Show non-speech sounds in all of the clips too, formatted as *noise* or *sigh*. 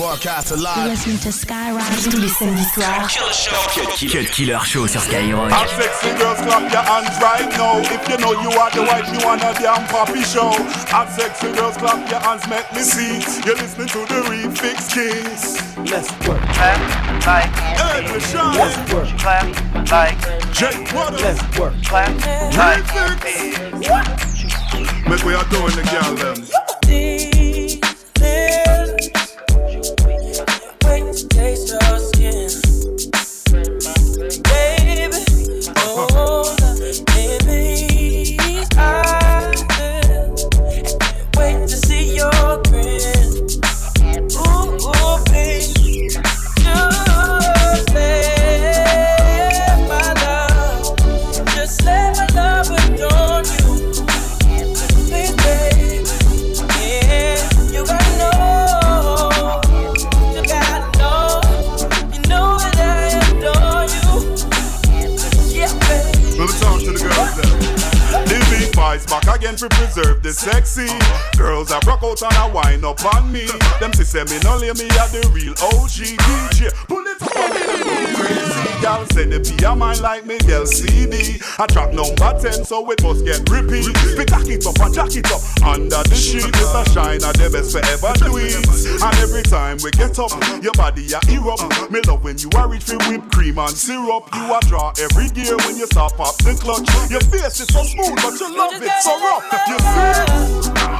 Broadcast live. listening to Skyrock tous les samedis soirs. Cut Killer Show sur Skyrock. All sexy girls, clap your hands right now. If you know you are the wife, you want a damn poppy show. All sexy girls, clap your hands, make me see. You're listening to the Refix Kings. Let's work. Clap like Hey, Michelle. Let's work. clap like Jake Waters. Let's work. clap like Make we are doing the girl them. Out and a wine up on me. Them say me no lay me at the real OG DJ. Pull it up on me crazy. Y'all say the be a man like me girl CD. I track number 10 so it must get repeat. We jack it up and jack it up under the sheet. It's a shine at the best forever it. And every time we get up, your body a erupt. Me love when you are reach for whipped cream and syrup. You a draw every gear when you stop up the clutch. Your face is so smooth, but you love it so rough. You see?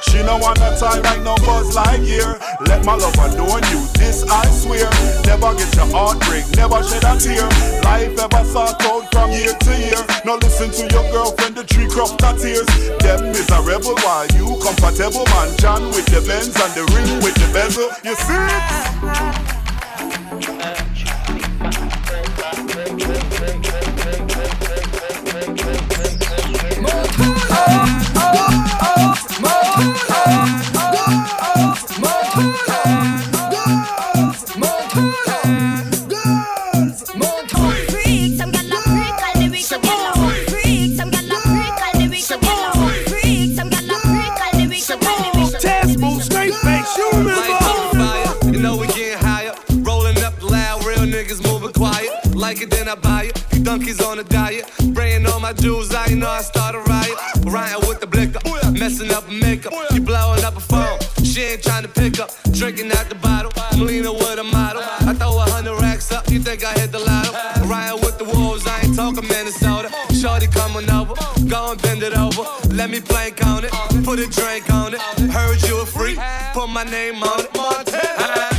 She no want a tie like no buzz like here. Let my love adorn you, this I swear. Never get your heart break, never shed a tear. Life ever sought out from year to year. Now listen to your girlfriend, the tree crop that tears. Them miserable while you comfortable man. John with the Benz and the ring with the bezel. You see it over. Let me plank on it, put a drink on it. Heard you a freak, put my name on it. Montana.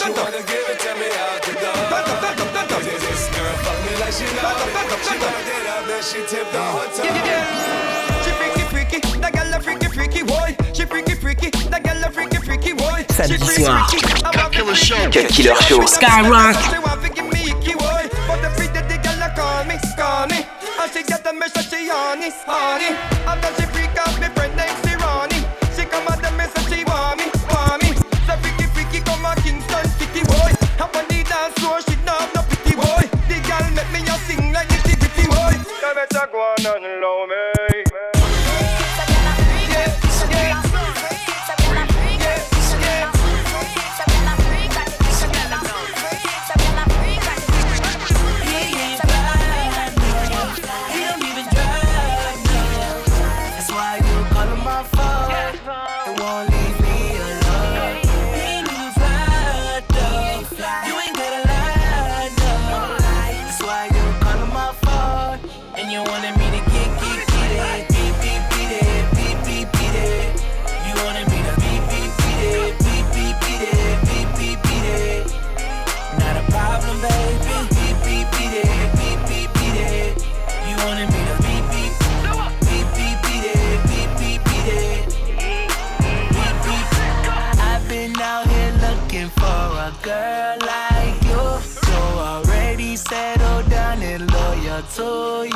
She wanna give it to me out the door. This girl fuck me like she know me. She backed it up, then she tipped the hotel. Freaky freaky, freaky freaky boy. She freaky freaky, that girl a freaky freaky boy. She Samedi soir. I want Killer Show. Cut Killer Show. Skyrock. She want to give me icky boy, but the free the girl a call me Scrawny. And she get the message she honey, honey. After she freak out me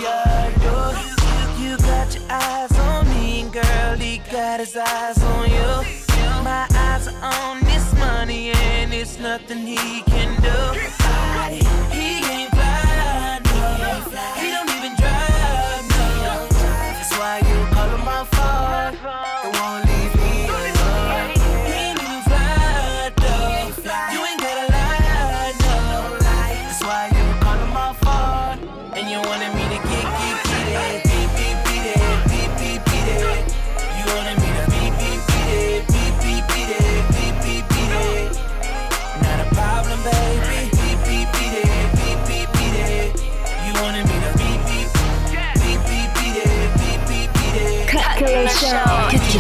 your door. You got your eyes on me, and girl, he got his eyes on you. My eyes are on this money, and it's nothing he can.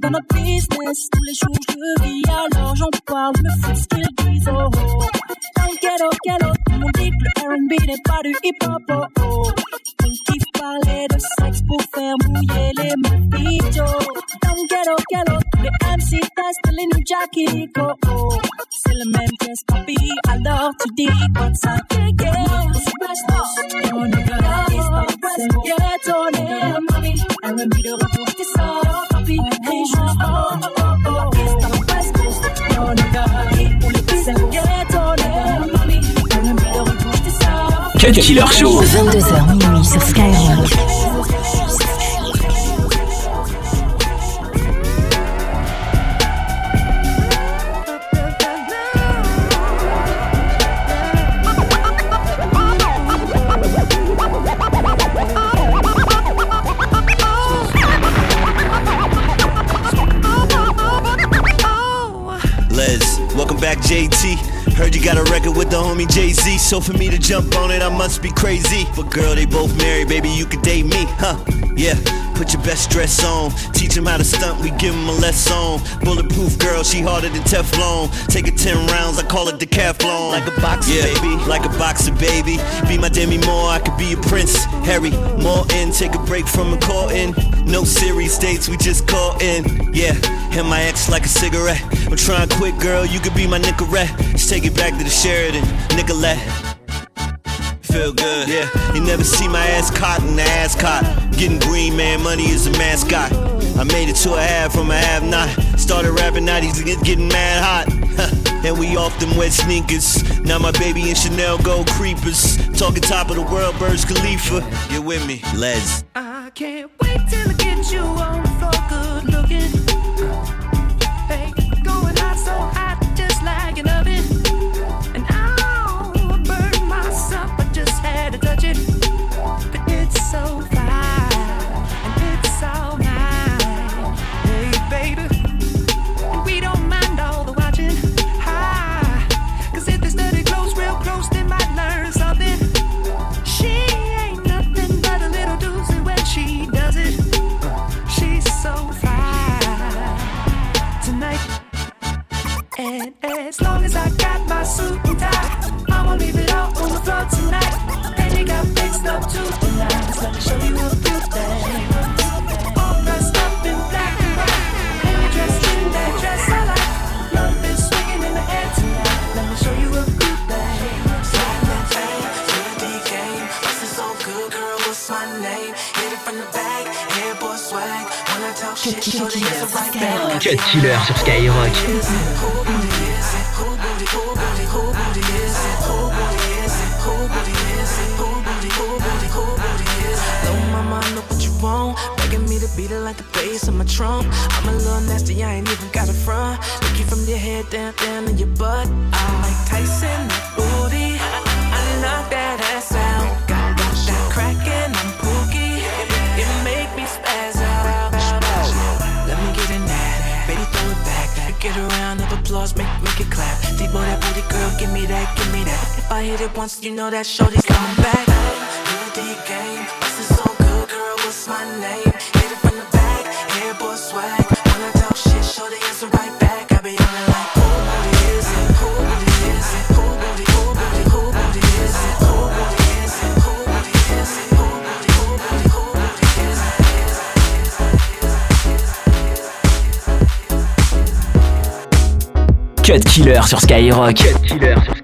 dans notre business. Tous les jours je vis, alors j'en parle, je me ce qu'ils disent. Oh, oh. Dans le ghetto, ghetto, tout le monde dit que le R&B n'est pas du hip-hop. Oh, oh. On kiffe parler de sexe pour faire mouiller les mojitos. Oh, oh. Dans le ghetto, ghetto, tous les MC testent les New Jackie. Oh, oh. C'est le même test, papi, alors tu dis comme ça. Yeah, yeah, c'est best, on est on est on est on est on est on juste oh, oh, oh, oh East on West Coast, on est gars, c'est ghetto, on est mami R&B de retour, t'es ça Cut Killer Show. 22h minuit sur Skyrock. JT. Heard you got a record with the homie Jay Z, so for me to jump on it, I must be crazy. But girl, they both married, baby, you could date me, huh? Yeah, put your best dress on. Teach them how to stunt, we give them a lesson. Bulletproof girl, she harder than Teflon. Take it 10 rounds, I call it decathlon. Like a boxer, yeah, baby, like a boxer, baby. Be my Demi Moore, I could be a prince. Harry, Morton, take a break from a courting. No serious dates, we just call in. Yeah, and my ex like a cigarette. I'm trying to quit, girl, you could be my Nicorette. Let's take it back to the Sheridan, Nicolette. Feel good, yeah. You never see my ass caught in the ass caught. Getting green, man, money is a mascot. I made it to a half from a half not. Started rapping, now he's getting mad hot. and we off them wet sneakers. Now my baby and Chanel go creepers. Talking top of the world, Burj Khalifa. You with me? Les. I can't wait till I get you on good looking. Hey, going hot, so And as long as I got my suit and tie, I'ma leave it all on the floor tonight. And you got fixed up too tonight. Just let me show you a few things. Want. Begging me to beat it like the bass on my trunk. I'm a little nasty, I ain't even got a front. Look you from your head down, down to your butt. Give me that, give me that. If I hit it once, you know that shorty's coming back. New D game, this is so good, girl. What's my name? Cut Killer sur Skyrock. Killer sur Skyrock.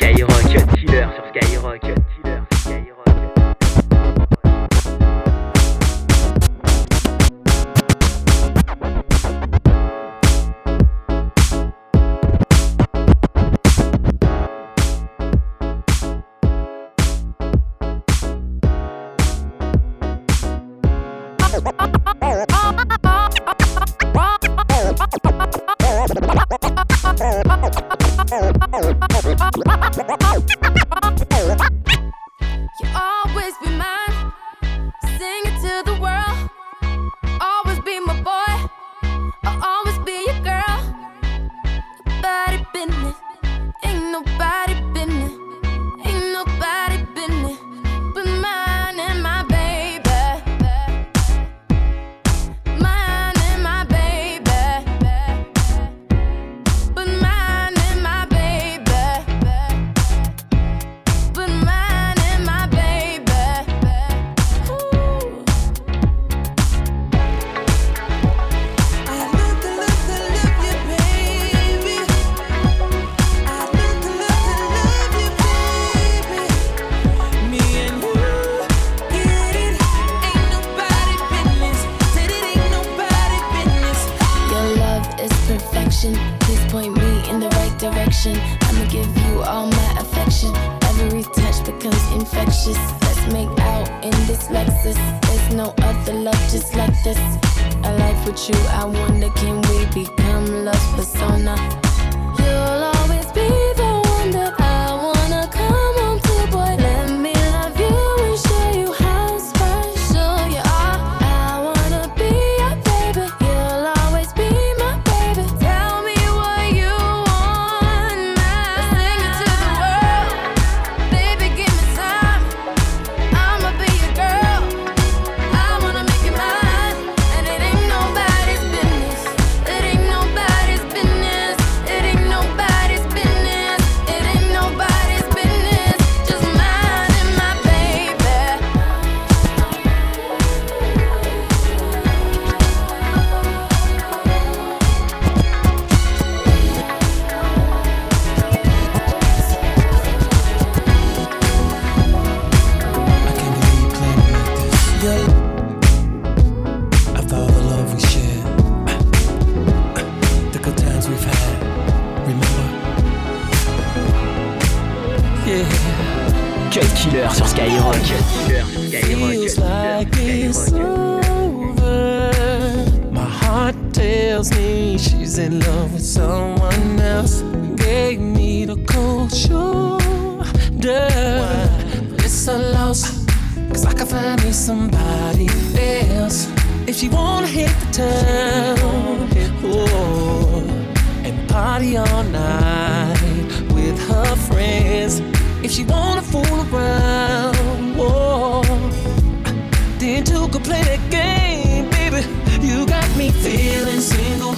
me feeling single,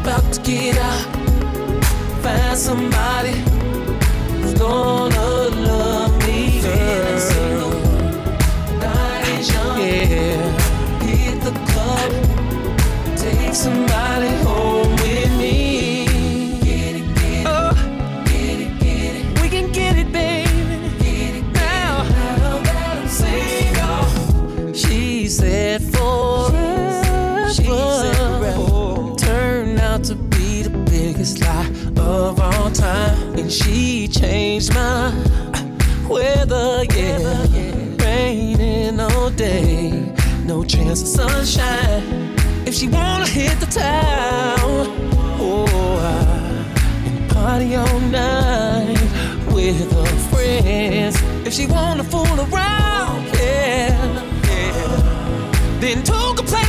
about to get out, find somebody. She changed my weather, yeah. Raining all day, no chance of sunshine. If she wanna hit the town, oh, party all night with her friends. If she wanna fool around, yeah, yeah. then don't complain.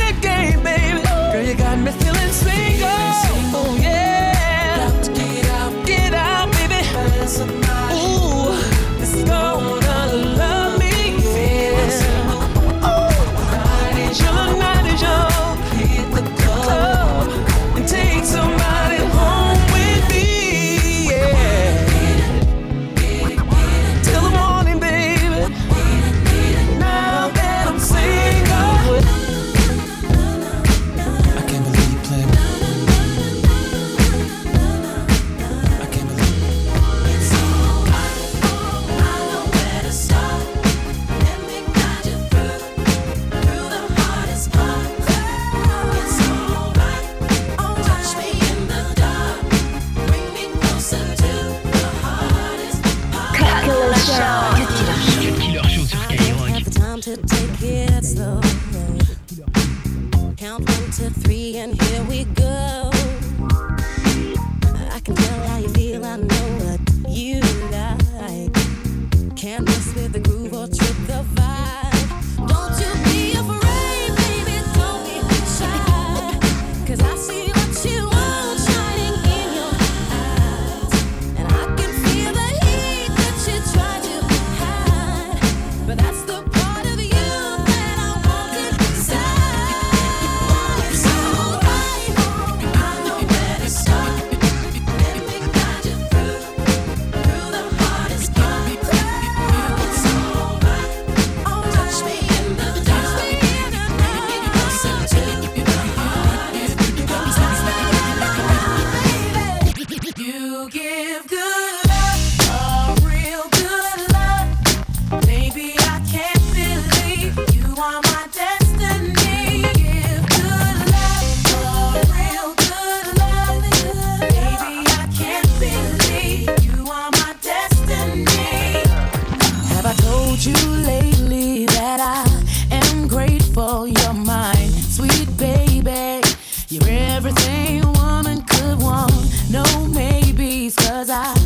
Maybes,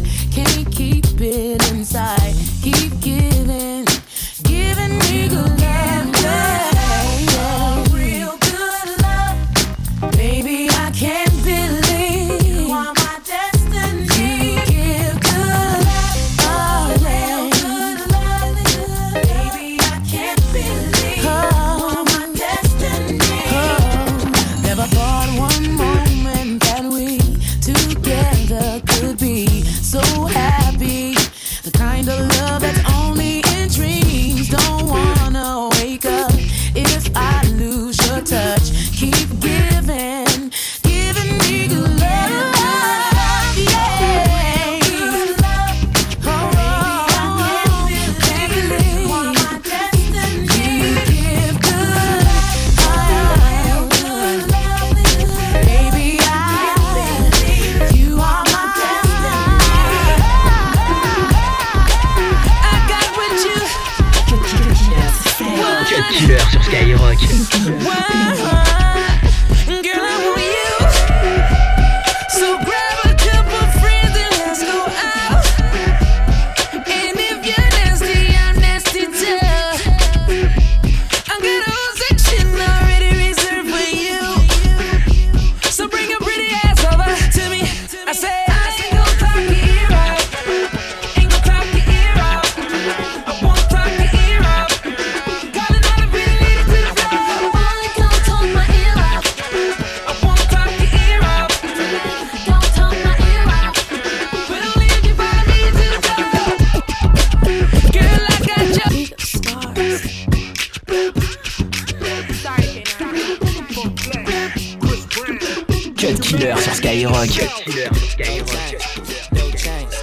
sur Skyrock. No change.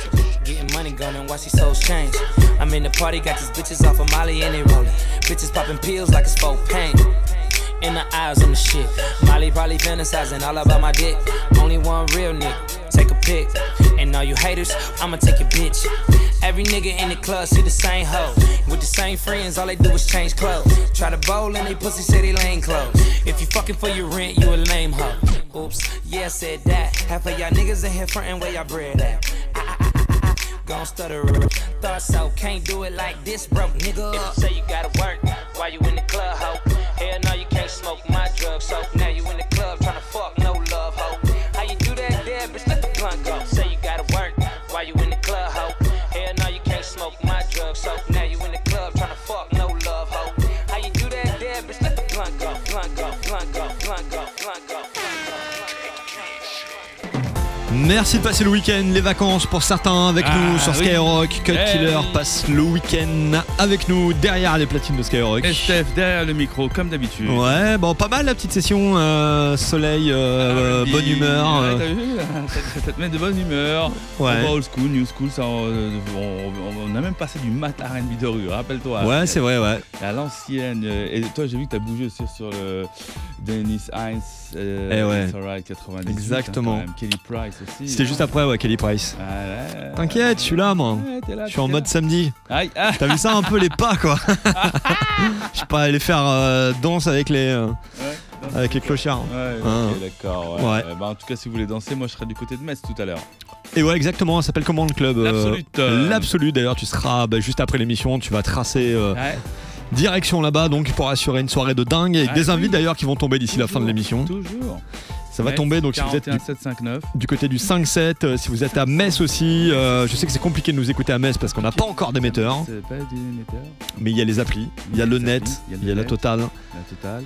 Getting money gone and watch these souls change. I'm in the party, got these bitches off of Molly and they rolling. Bitches popping pills like it's for pain. In the eyes on the shit. Molly probably fantasizing all about my dick. Only one real nigga. Take a pic. And all you haters, I'ma take your bitch. Every nigga in the club see the same hoe. With the same friends, all they do is change clothes. Try to bowl and they pussy they lane clothes. If you fucking for your rent, you a lame hoe. Oops, yeah, I said that. Half of y'all niggas in here frontin' where y'all bread at. Gon' stutter. Thought so, can't do it like this, broke nigga. If you say you gotta work, why you in the club, hoe. Hell no, you can't smoke my drugs, so Merci de passer le week-end, les vacances pour certains avec Ah, nous sur oui. Skyrock. Cut Eh Killer passe le week-end avec nous derrière les platines de Skyrock. Steph derrière le micro, comme d'habitude. Ouais, bon, pas mal la petite session. euh, soleil, euh, bonne humeur. Ouais, euh. t'as vu, ça, ça te met de bonne humeur. Ouais. On va old school, new school, ça, on, on a même passé du mat R&B de rue, rappelle-toi. Ouais, c'est vrai, ouais. À l'ancienne. Et toi, j'ai vu que t'as bougé aussi sur le Dennis Heinz. Euh, Eh ouais. It's Alright 98. Exactement. hein, même. Kelly Price aussi. C'était juste après, ouais, Kelly Price. Ah, ouais. T'inquiète, je suis là, moi. Ouais, t'es là, Je suis en mode samedi. Ah. T'as vu ça un peu les pas, quoi *laughs* Je sais pas aller faire euh, danse avec les euh, avec les clochards. Ouais, Hein. ok, d'accord. Euh, bah, en tout cas, si vous voulez danser, moi je serai du côté de Metz tout à l'heure. Et ouais, exactement, ça s'appelle comment le club euh, L'Absolute. euh. L'Absolute, d'ailleurs, tu seras bah, juste après l'émission, tu vas tracer euh, Ouais. Direction là-bas, donc pour assurer une soirée de dingue, avec Ah, des oui. invités d'ailleurs qui vont tomber d'ici la fin de l'émission. Toujours. Ça va tomber, donc si vous êtes 41 du, 759. du côté du 5-7, euh, si vous êtes à Metz aussi, euh, je sais que c'est compliqué de nous écouter à Metz parce qu'on n'a pas encore d'émetteur, mais il y a les applis, il y a le net, il y a la totale. La totale.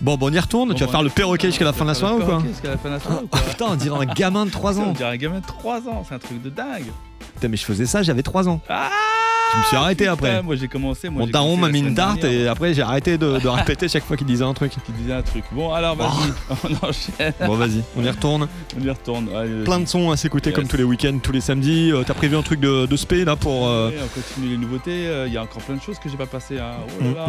Bon, bon, on y retourne, tu vas Bon, faire le perroquet jusqu'à la fin de la soirée ou quoi Jusqu'à la fin de la soirée ou Oh quoi putain, on dirait un gamin de 3 *laughs* On ans. dirait un gamin de 3 ans, c'est un truc de dingue. Putain, mais je faisais ça, j'avais 3 ans. Ah Je me suis arrêté Putain, après. Moi j'ai commencé. Moi, Mon daron m'a mis une tarte dernière. et après j'ai arrêté de, de *laughs* répéter chaque fois qu'il disait un truc. Qui disait un truc. Bon, alors vas-y, *laughs* on enchaîne. Bon, vas-y, on y retourne. *laughs* On y retourne. Allez, Plein de sons à s'écouter Yes. comme tous les week-ends, tous les samedis. Euh, T'as prévu un truc de, de spé là pour. euh, Ouais, on continue les nouveautés. euh, Il y a encore plein de choses que j'ai pas passées. Hein. Oh là hum, là.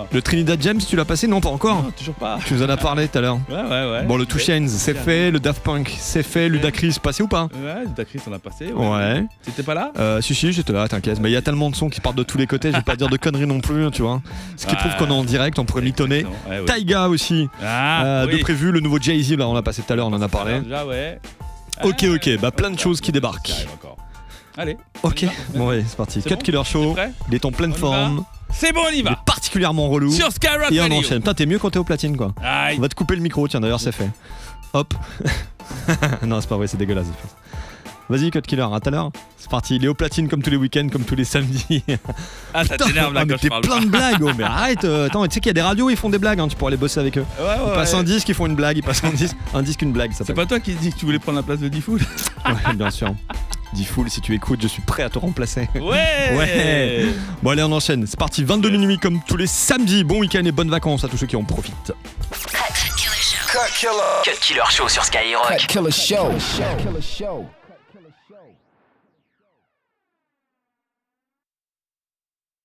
hum. Le Trinidad James, tu l'as passé Non, pas encore. Non, toujours pas. Tu nous en as parlé tout à l'heure. Ouais, ouais, ouais. Bon, le Two. Chainz, c'est fait. Le Daft Punk, c'est fait. Ludacris, passé ou pas Ouais, Ludacris, on a passé. Ouais. T'étais pas là Euh, si, si, j'étais là, t'inquiète. Mais il y a tellement tellement de sons qui partent de tous les côtés, je vais pas dire de conneries non plus, tu vois. Ce qui Ouais. prouve qu'on est en direct, on pourrait mitonner. Ouais, ouais. Taiga aussi, Ah, euh, de prévu, le nouveau Jay-Z, là on l'a passé tout à l'heure, on en a parlé. Déjà, ouais. Ok, ok, bah plein de choses qui débarquent. Allez. Ok, bon ouais, c'est parti. Cut bon Killer Show, il est en pleine On forme. C'est bon, on y Il va. est particulièrement relou. Sur Skyrock Et on enchaîne. Putain, t'es mieux quand t'es au platine quoi. Aïe. On va te couper le micro, tiens d'ailleurs c'est fait. Hop. *laughs* non, c'est pas vrai, c'est dégueulasse. Vas-y, Cut Killer, à tout à l'heure. C'est parti, il est au platine comme tous les week-ends, comme tous les samedis. Ah, ça t'énerve là ah, mais quand je t'es parle. plein de blagues, oh, mais arrête. euh, attends, tu sais qu'il y a des radios, ils font des blagues, hein, tu pourrais aller bosser avec eux. Ouais, ouais, ils passent ouais. un disque, ils font une blague, ils passent un disque, un disque, une blague. Ça C'est pas toi qui dis que tu voulais prendre la place de Diffoul *laughs* Ouais, bien sûr. Dis full, si tu écoutes, je suis prêt à te remplacer. Ouais Ouais Bon allez, on enchaîne. C'est parti, 22 minuit comme tous les samedis. Bon week-end et bonnes vacances à tous ceux qui en profitent. Cut Killer Show sur Skyrock. Killer Show.